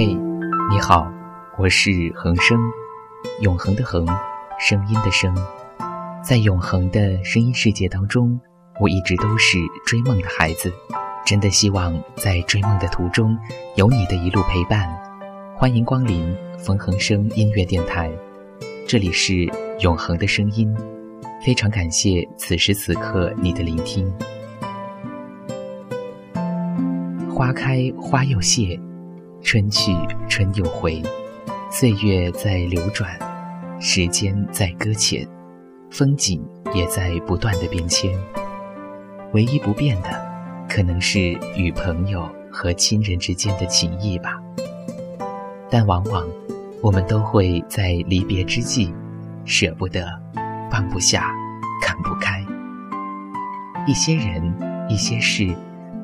嘿，你好，我是恒生，永恒的恒，声音的声，在永恒的声音世界当中，我一直都是追梦的孩子，真的希望在追梦的途中有你的一路陪伴。欢迎光临冯恒生音乐电台，这里是永恒的声音，非常感谢此时此刻你的聆听。花开花又谢。春去春又回，岁月在流转，时间在搁浅，风景也在不断的变迁。唯一不变的，可能是与朋友和亲人之间的情谊吧。但往往，我们都会在离别之际，舍不得，放不下，看不开。一些人，一些事，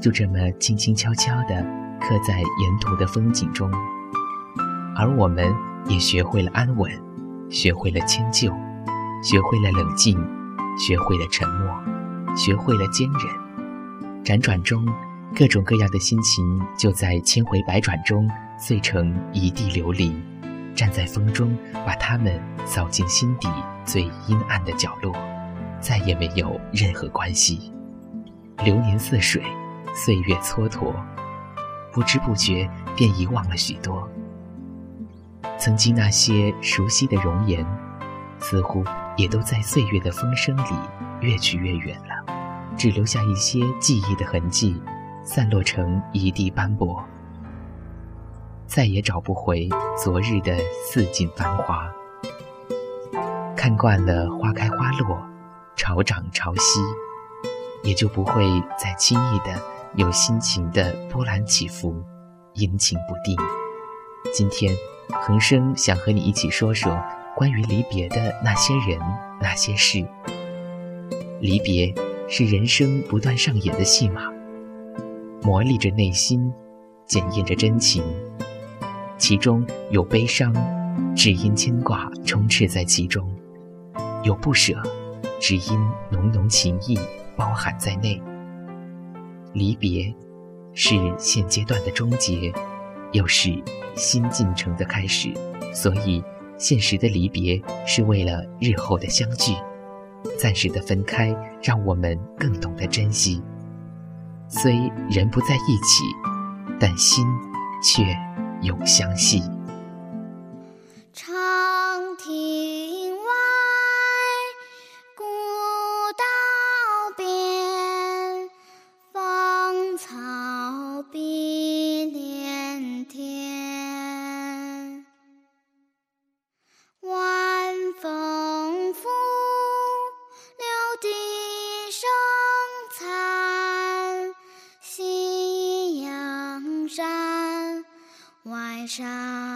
就这么轻轻悄悄的。刻在沿途的风景中，而我们也学会了安稳，学会了迁就，学会了冷静，学会了沉默，学会了坚忍。辗转中，各种各样的心情就在千回百转中碎成一地琉璃，站在风中，把它们扫进心底最阴暗的角落，再也没有任何关系。流年似水，岁月蹉跎。不知不觉便遗忘了许多，曾经那些熟悉的容颜，似乎也都在岁月的风声里越去越远了，只留下一些记忆的痕迹，散落成一地斑驳，再也找不回昨日的似锦繁华。看惯了花开花落，潮涨潮汐，也就不会再轻易的。有心情的波澜起伏，阴晴不定。今天，恒生想和你一起说说关于离别的那些人、那些事。离别是人生不断上演的戏码，磨砺着内心，检验着真情。其中有悲伤，只因牵挂充斥在其中；有不舍，只因浓浓情意包含在内。离别，是现阶段的终结，又是新进程的开始。所以，现实的离别是为了日后的相聚；暂时的分开，让我们更懂得珍惜。虽人不在一起，但心却永相系。上。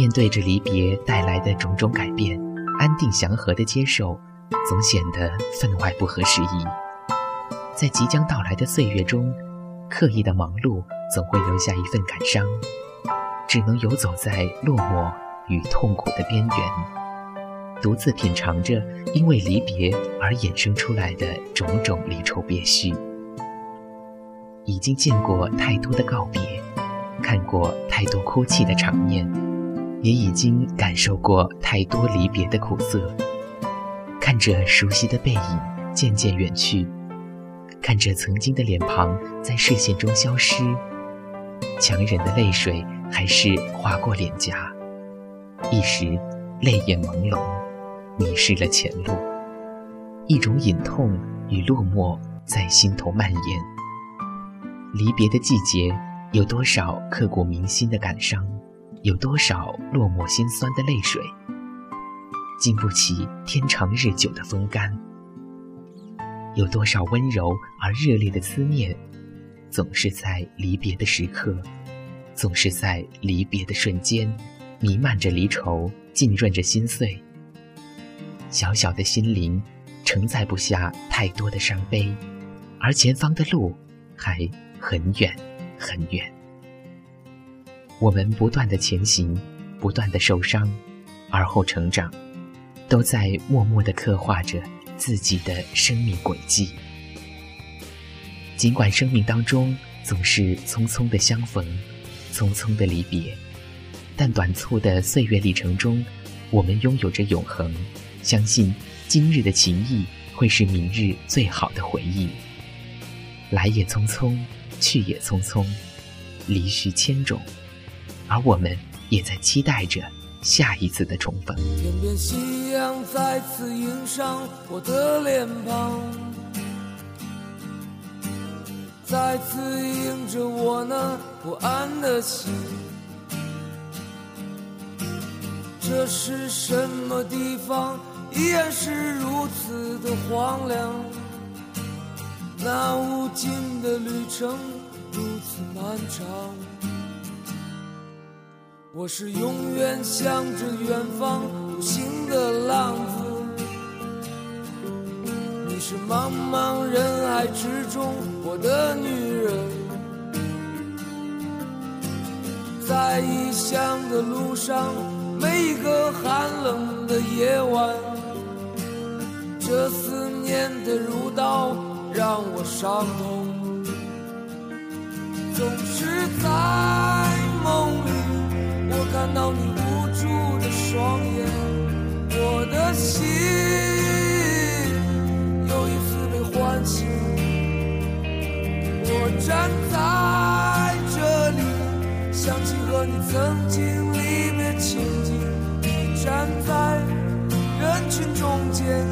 面对着离别带来的种种改变，安定祥和的接受，总显得分外不合时宜。在即将到来的岁月中，刻意的忙碌总会留下一份感伤，只能游走在落寞与痛苦的边缘，独自品尝着因为离别而衍生出来的种种离愁别绪。已经见过太多的告别，看过太多哭泣的场面，也已经感受过太多离别的苦涩。看着熟悉的背影渐渐远去，看着曾经的脸庞在视线中消失，强忍的泪水还是划过脸颊，一时泪眼朦胧，迷失了前路。一种隐痛与落寞在心头蔓延。离别的季节，有多少刻骨铭心的感伤，有多少落寞心酸的泪水，经不起天长日久的风干。有多少温柔而热烈的思念，总是在离别的时刻，总是在离别的瞬间，弥漫着离愁，浸润着心碎。小小的心灵，承载不下太多的伤悲，而前方的路，还。很远，很远。我们不断的前行，不断的受伤，而后成长，都在默默的刻画着自己的生命轨迹。尽管生命当中总是匆匆的相逢，匆匆的离别，但短促的岁月历程中，我们拥有着永恒。相信今日的情谊会是明日最好的回忆。来也匆匆。去也匆匆，离绪千种，而我们也在期待着下一次的重逢。天边夕阳再次映上我的脸庞，再次映着我那不安的心。这是什么地方？依然是如此的荒凉。那无尽的旅程如此漫长，我是永远向着远方独行的浪子，你是茫茫人海之中我的女人，在异乡的路上，每一个寒冷的夜晚，这思念的如刀。让我伤痛，总是在，看到你无助的双眼，我的心又一次被唤醒。我站在这里，想起和你曾经离别情景，你站在人群中间，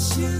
心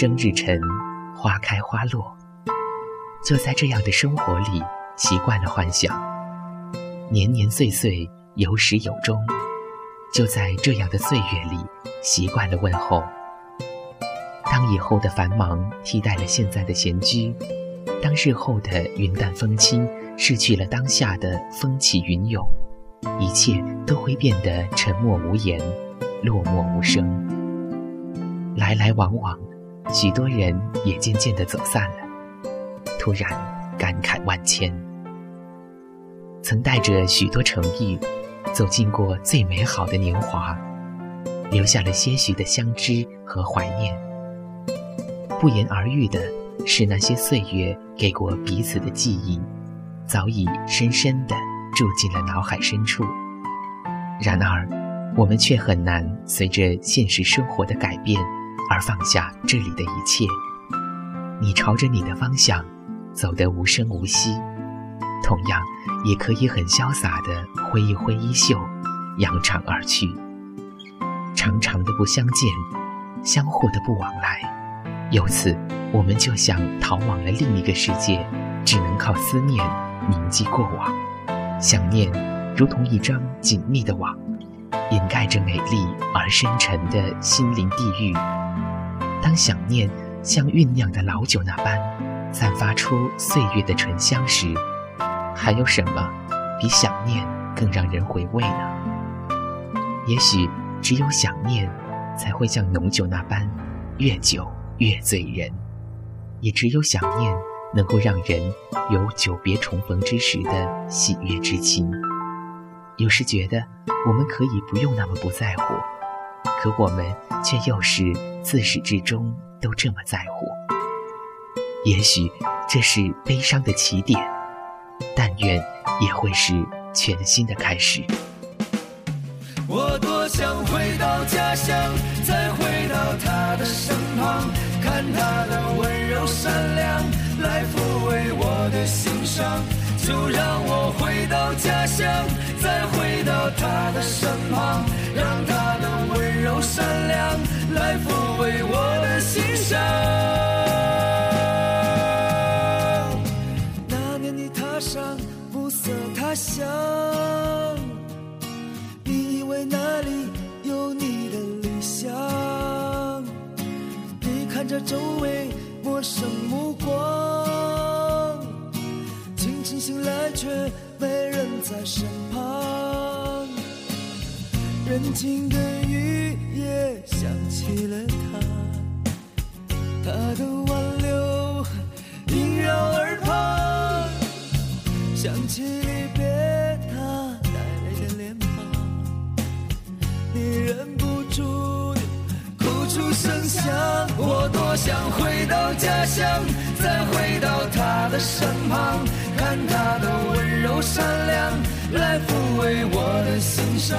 生日沉，花开花落。就在这样的生活里，习惯了幻想，年年岁岁有始有终。就在这样的岁月里，习惯了问候。当以后的繁忙替代了现在的闲居，当日后的云淡风轻失去了当下的风起云涌，一切都会变得沉默无言，落寞无声。来来往往，许多人也渐渐地走散了。突然感慨万千，曾带着许多诚意走进过最美好的年华，留下了些许的相知和怀念。不言而喻的是，那些岁月给过彼此的记忆，早已深深地住进了脑海深处。然而，我们却很难随着现实生活的改变而放下这里的一切。你朝着你的方向。走得无声无息，同样也可以很潇洒地挥一挥衣袖，扬长而去。长长的不相见，相互的不往来，由此我们就像逃往了另一个世界，只能靠思念铭记过往。想念如同一张紧密的网，掩盖着美丽而深沉的心灵地狱。当想念像酝酿的老酒那般。散发出岁月的醇香时，还有什么比想念更让人回味呢？也许只有想念，才会像浓酒那般越久越醉人；也只有想念，能够让人有久别重逢之时的喜悦之情。有时觉得我们可以不用那么不在乎，可我们却又是自始至终都这么在乎。也许这是悲伤的起点，但愿也会是全新的开始。我多想回到家乡，再回到他的身旁，看他的温柔善良，来抚慰我的心伤。就让我回到家乡，再回到他的身旁，让他善良来抚慰我的心伤。那年你踏上暮色他乡，你以为那里有你的理想？你看着周围陌生目光，清晨醒来却没人在身旁。人静的雨夜想起了他，他的挽留萦绕耳旁，想起离别他带泪的脸庞，你忍不住的哭出声响。我多想回到家乡，再回到他的身旁，看他的温柔善良，来抚慰我的心伤。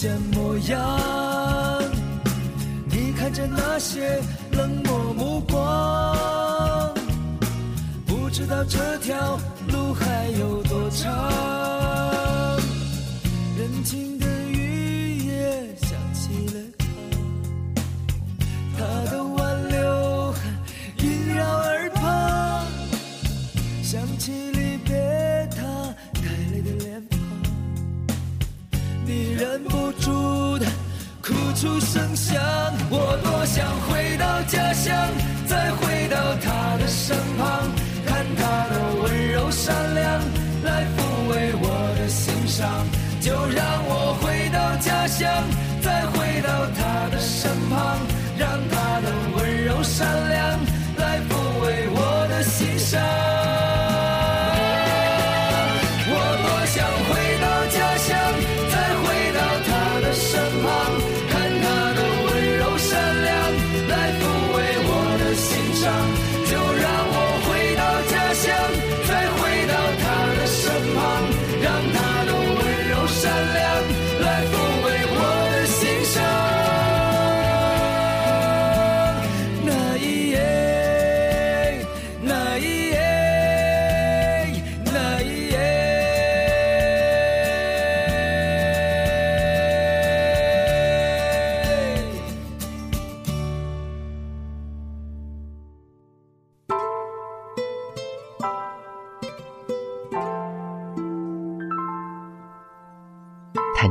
见模样，你看着那些冷漠目光，不知道这条路还有多长。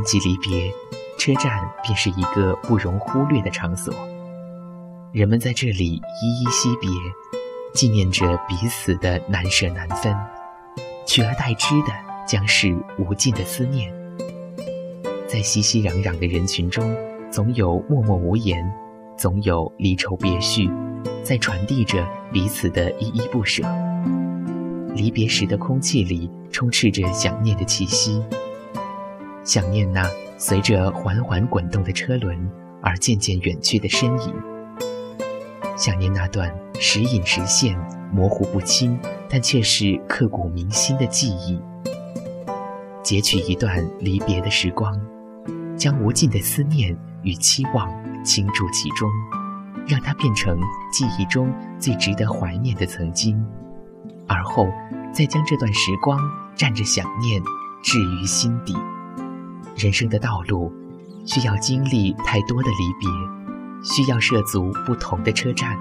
及离别，车站便是一个不容忽略的场所。人们在这里依依惜别，纪念着彼此的难舍难分，取而代之的将是无尽的思念。在熙熙攘攘的人群中，总有默默无言，总有离愁别绪，在传递着彼此的依依不舍。离别时的空气里充斥着想念的气息，想念那随着缓缓滚动的车轮而渐渐远去的身影，想念那段时隐时现、模糊不清，但却是刻骨铭心的记忆。截取一段离别的时光，将无尽的思念与期望倾注其中，让它变成记忆中最值得怀念的曾经。而后，再将这段时光蘸着想念置于心底。人生的道路，需要经历太多的离别，需要涉足不同的车站，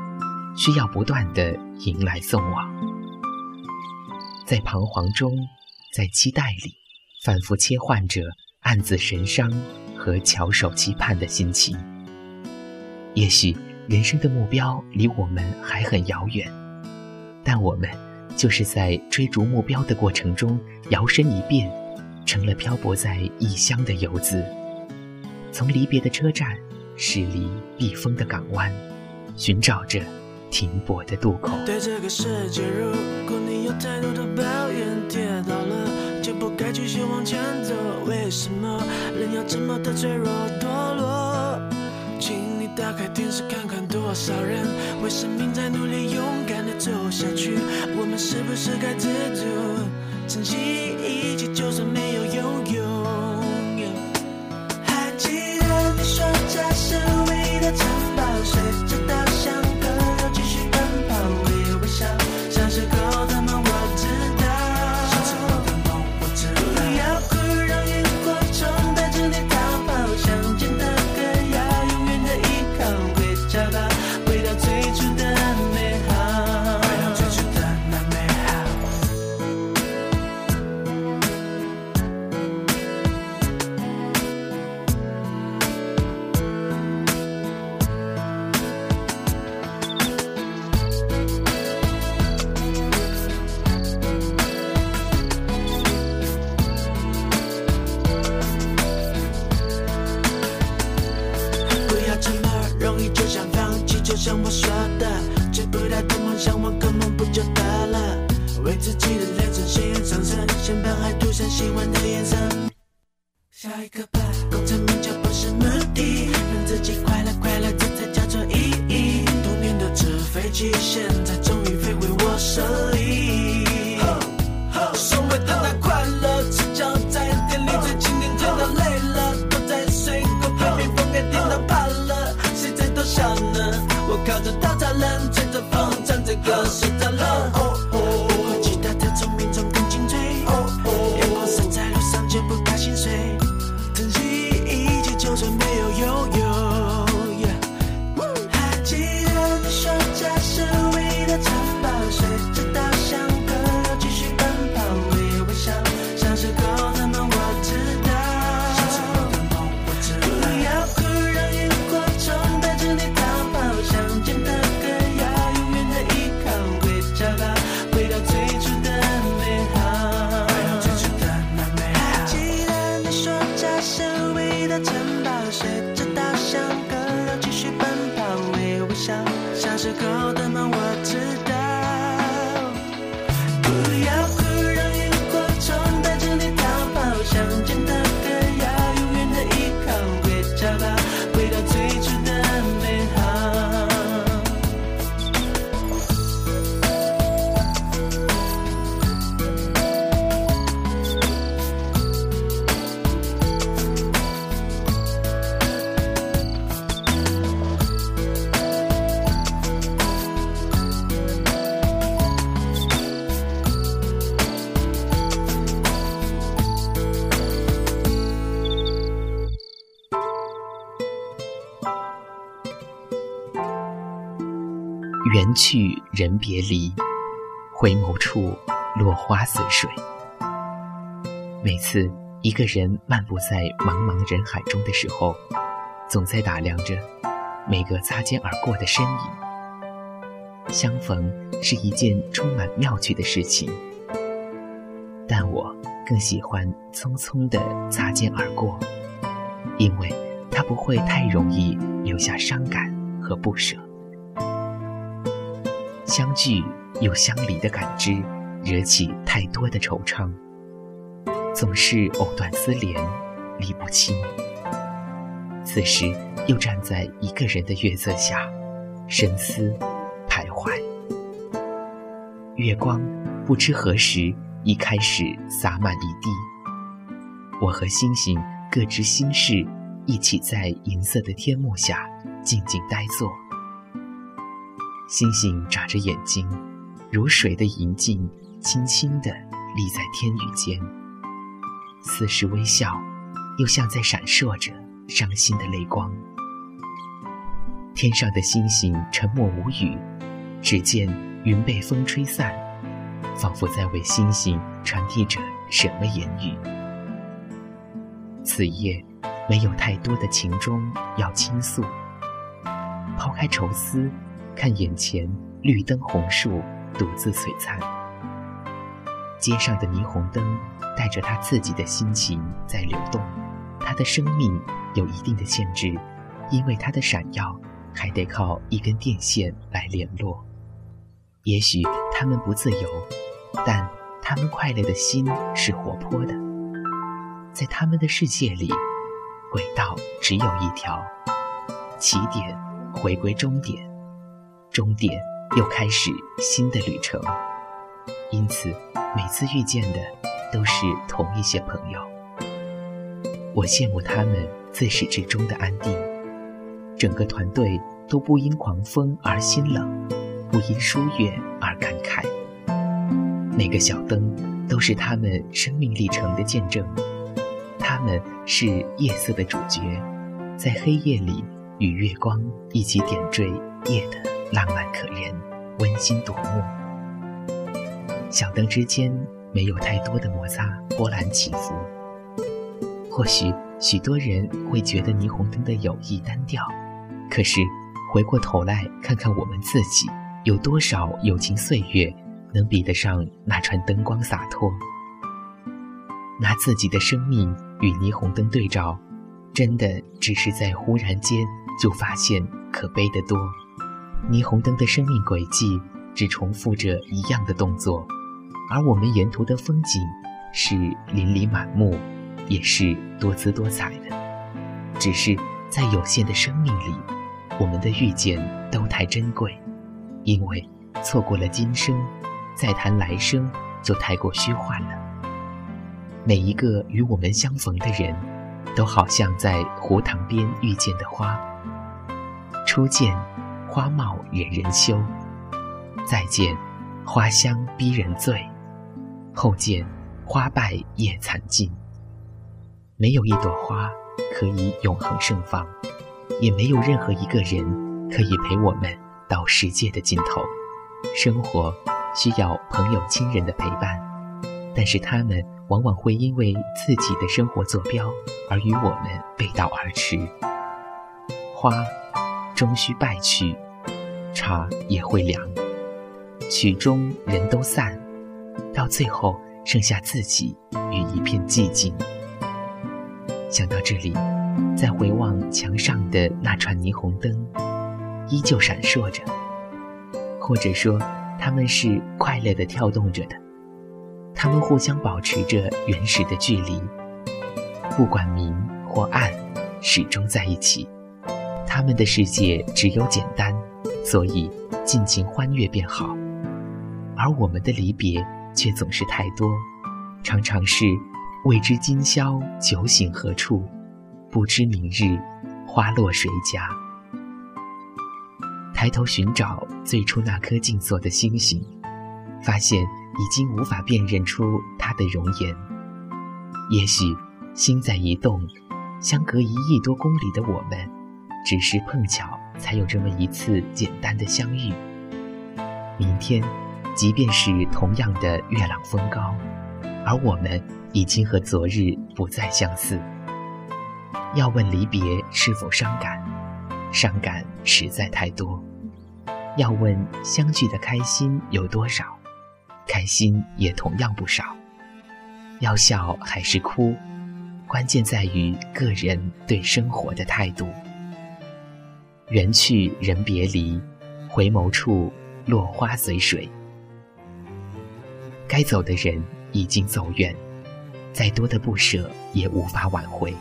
需要不断的迎来送往。在彷徨中，在期待里，反复切换着暗自神伤和翘首期盼的心情。也许人生的目标离我们还很遥远，但我们。就是在追逐目标的过程中，摇身一变，成了漂泊在异乡的游子。从离别的车站驶离避风的港湾，寻找着停泊的渡口。对这个世界，如果你有太多的抱怨，跌倒了就不该继续往前走。为什么人要这么的脆弱堕落？请你打开电视看看，多少人为生命在努力，勇敢的走下去。我们是不是该知足，珍惜一，就算没有？去人别离，回眸处落花随水。每次一个人漫步在茫茫人海中的时候，总在打量着每个擦肩而过的身影。相逢是一件充满妙趣的事情，但我更喜欢匆匆的擦肩而过，因为它不会太容易留下伤感和不舍。相聚又相离的感知，惹起太多的惆怅。总是藕断丝连，理不清。此时又站在一个人的月色下，深思徘徊。月光不知何时已开始洒满一地。我和星星各执心事，一起在银色的天幕下静静呆坐。星星眨着眼睛，如水的银镜，轻轻地立在天宇间。似是微笑，又像在闪烁着伤心的泪光。天上的星星沉默无语，只见云被风吹散，仿佛在为星星传递着什么言语。此夜没有太多的情衷要倾诉，抛开愁思，看眼前绿灯红树独自璀璨，街上的霓虹灯。带着他自己的心情在流动，他的生命有一定的限制，因为他的闪耀还得靠一根电线来联络。也许他们不自由，但他们快乐的心是活泼的。在他们的世界里，轨道只有一条，起点回归终点，终点又开始新的旅程。因此，每次遇见的。都是同一些朋友，我羡慕他们自始至终的安定。整个团队都不因狂风而心冷，不因疏远而感慨。每个小灯都是他们生命历程的见证，他们是夜色的主角，在黑夜里与月光一起点缀夜的浪漫可人、温馨夺目。小灯之间。没有太多的摩擦，波澜起伏。或许许多人会觉得霓虹灯的友谊单调，可是回过头来看看我们自己，有多少友情岁月能比得上那串灯光洒脱？拿自己的生命与霓虹灯对照，真的只是在忽然间就发现可悲的多。霓虹灯的生命轨迹只重复着一样的动作。而我们沿途的风景是琳琅满目，也是多姿多彩的。只是在有限的生命里，我们的遇见都太珍贵，因为错过了今生，再谈来生就太过虚幻了。每一个与我们相逢的人，都好像在湖塘边遇见的花。初见，花貌惹人羞；再见，花香逼人醉。后见花败叶残尽，没有一朵花可以永恒盛放，也没有任何一个人可以陪我们到世界的尽头。生活需要朋友亲人的陪伴，但是他们往往会因为自己的生活坐标而与我们背道而驰。花终须败去，茶也会凉，曲终人都散。到最后，剩下自己与一片寂静。想到这里，再回望墙上的那串霓虹灯，依旧闪烁着，或者说，他们是快乐的跳动着的。他们互相保持着原始的距离，不管明或暗，始终在一起。他们的世界只有简单，所以尽情欢悦便好。而我们的离别。却总是太多，常常是未知今宵酒醒何处，不知明日花落谁家。抬头寻找最初那颗静坐的星星，发现已经无法辨认出它的容颜。也许心在移动，相隔一亿多公里的我们，只是碰巧才有这么一次简单的相遇。明天。即便是同样的月朗风高，而我们已经和昨日不再相似。要问离别是否伤感，伤感实在太多；要问相聚的开心有多少，开心也同样不少。要笑还是哭，关键在于个人对生活的态度。缘去人别离，回眸处落花随水。该走的人已经走远，再多的不舍也无法挽回。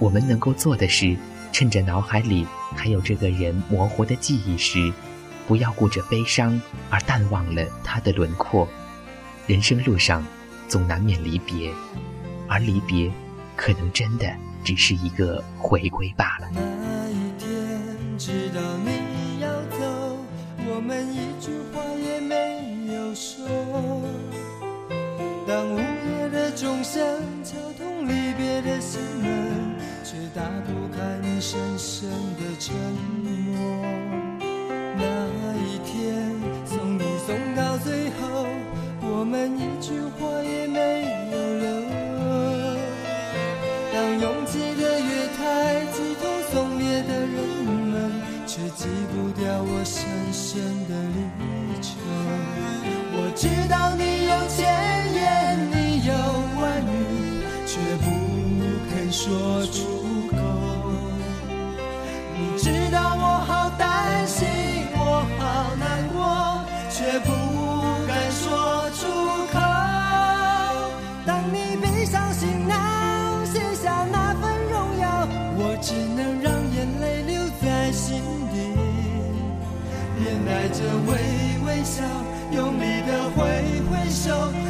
我们能够做的是，趁着脑海里还有这个人模糊的记忆时，不要顾着悲伤而淡忘了他的轮廓。人生路上，总难免离别，而离别，可能真的只是一个回归罢了。知道你要走，我们一句话也没有说。当午夜的钟声敲痛离别的心门。却打不开你深深的沉默。那一天，送你送到最后，我们一句话也没有留。当拥挤的月台挤痛送别的人记，不掉我深深的离愁。我知道你有千言，你有万语，却不肯说出。用力的挥挥手，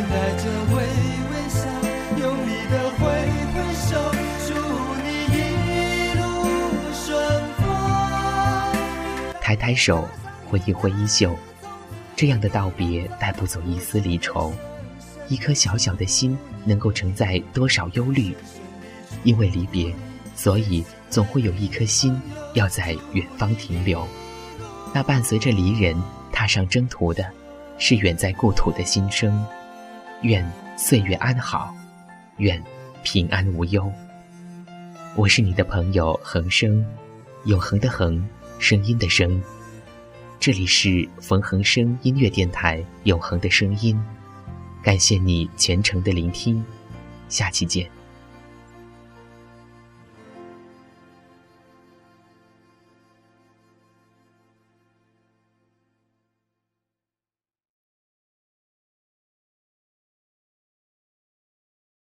微笑用力的挥挥手祝你一路顺风抬抬手，挥一挥衣袖，这样的道别带不走一丝离愁。一颗小小的心，能够承载多少忧虑？因为离别，所以总会有一颗心要在远方停留。那伴随着离人踏上征途的，是远在故土的心声。愿岁月安好，愿平安无忧。我是你的朋友恒生，永恒的恒。声音的声，这里是冯恒生音乐电台，永恒的声音。感谢你虔诚的聆听，下期见。